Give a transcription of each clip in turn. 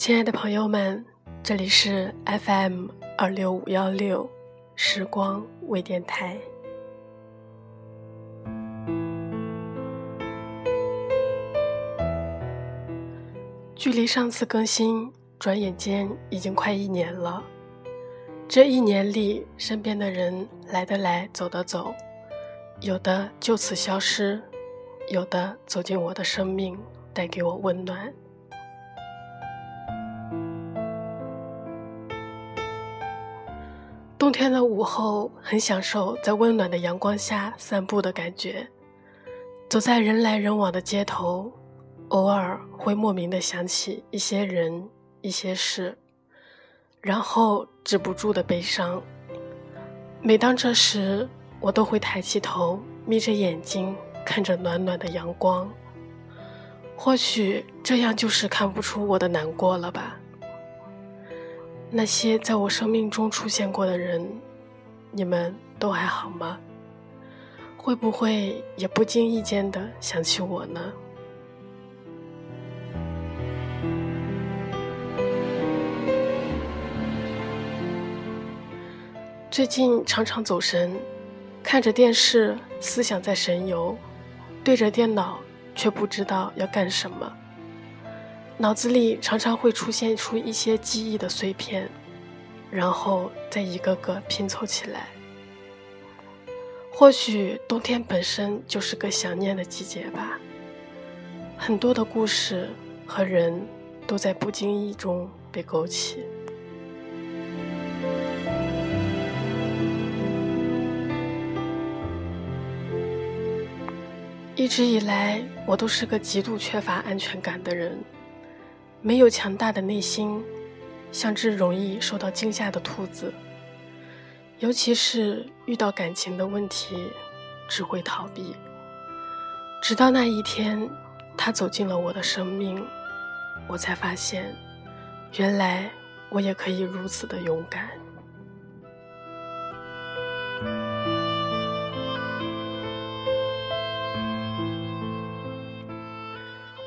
亲爱的朋友们，这里是 FM 二六五幺六时光微电台。距离上次更新，转眼间已经快一年了。这一年里，身边的人来的来，走的走，有的就此消失，有的走进我的生命，带给我温暖。冬天的午后，很享受在温暖的阳光下散步的感觉。走在人来人往的街头。偶尔会莫名的想起一些人、一些事，然后止不住的悲伤。每当这时，我都会抬起头，眯着眼睛看着暖暖的阳光。或许这样就是看不出我的难过了吧？那些在我生命中出现过的人，你们都还好吗？会不会也不经意间的想起我呢？最近常常走神，看着电视，思想在神游；对着电脑，却不知道要干什么。脑子里常常会出现出一些记忆的碎片，然后再一个个拼凑起来。或许冬天本身就是个想念的季节吧，很多的故事和人都在不经意中被勾起。一直以来，我都是个极度缺乏安全感的人，没有强大的内心，像只容易受到惊吓的兔子。尤其是遇到感情的问题，只会逃避。直到那一天，他走进了我的生命，我才发现，原来我也可以如此的勇敢。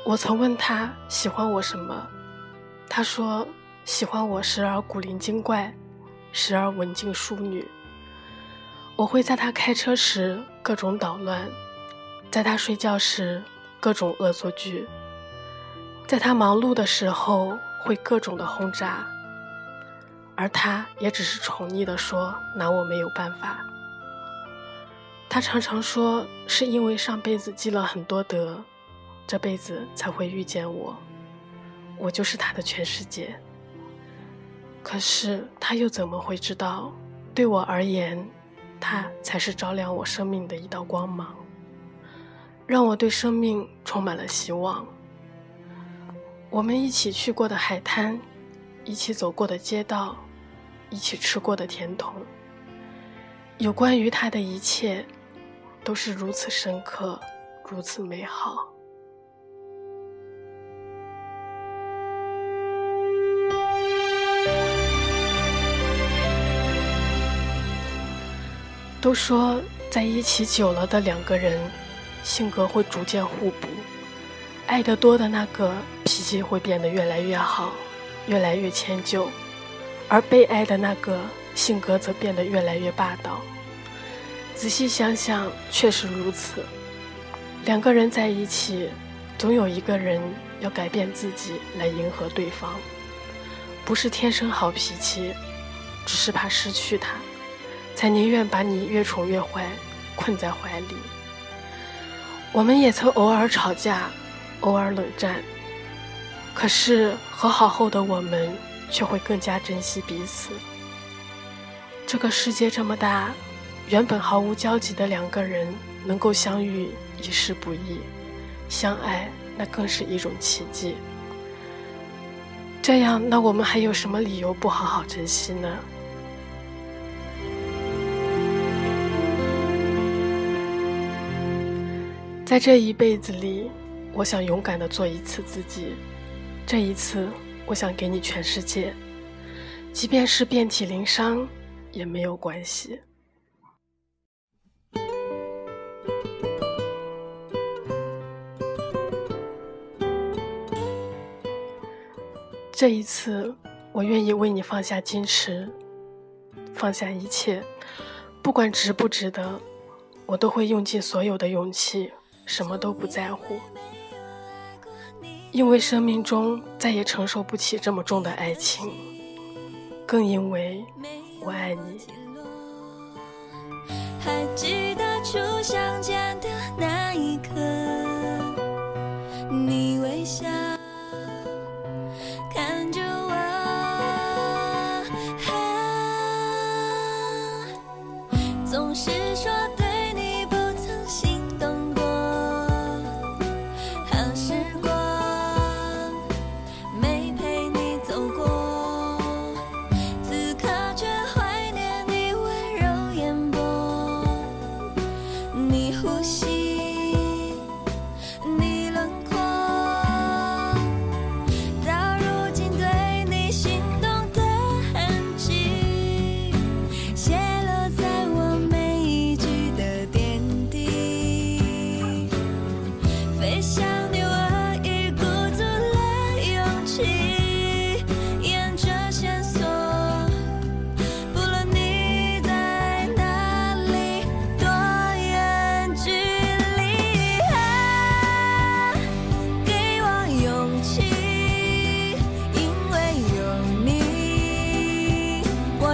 我曾问他喜欢我什么，他说喜欢我时而古灵精怪，时而文静淑女。我会在他开车时各种捣乱，在他睡觉时各种恶作剧，在他忙碌的时候会各种的轰炸，而他也只是宠溺的说拿我没有办法。他常常说是因为上辈子积了很多德。这辈子才会遇见我，我就是他的全世界。可是他又怎么会知道，对我而言，他才是照亮我生命的一道光芒，让我对生命充满了希望。我们一起去过的海滩，一起走过的街道，一起吃过的甜筒，有关于他的一切，都是如此深刻，如此美好。都说在一起久了的两个人，性格会逐渐互补，爱得多的那个脾气会变得越来越好，越来越迁就，而被爱的那个性格则变得越来越霸道。仔细想想，确实如此。两个人在一起，总有一个人要改变自己来迎合对方，不是天生好脾气，只是怕失去他。才宁愿把你越宠越坏，困在怀里。我们也曾偶尔吵架，偶尔冷战，可是和好后的我们却会更加珍惜彼此。这个世界这么大，原本毫无交集的两个人能够相遇，已是不易；相爱，那更是一种奇迹。这样，那我们还有什么理由不好好珍惜呢？在这一辈子里，我想勇敢的做一次自己。这一次，我想给你全世界，即便是遍体鳞伤，也没有关系。这一次，我愿意为你放下矜持，放下一切，不管值不值得，我都会用尽所有的勇气，什么都不在乎。因为生命中再也承受不起这么重的爱情，更因为我爱你。还记得初相见的那一刻，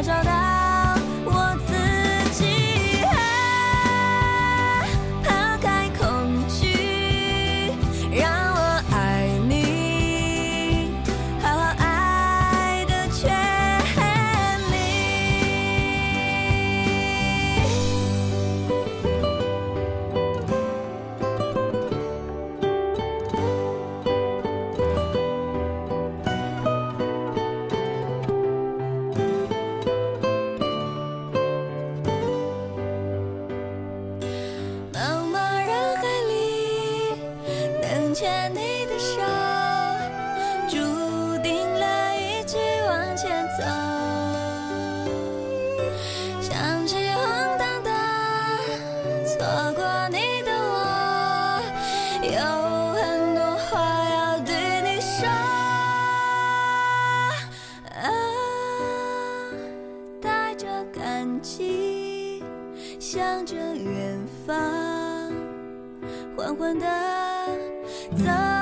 找到远方，缓缓地走。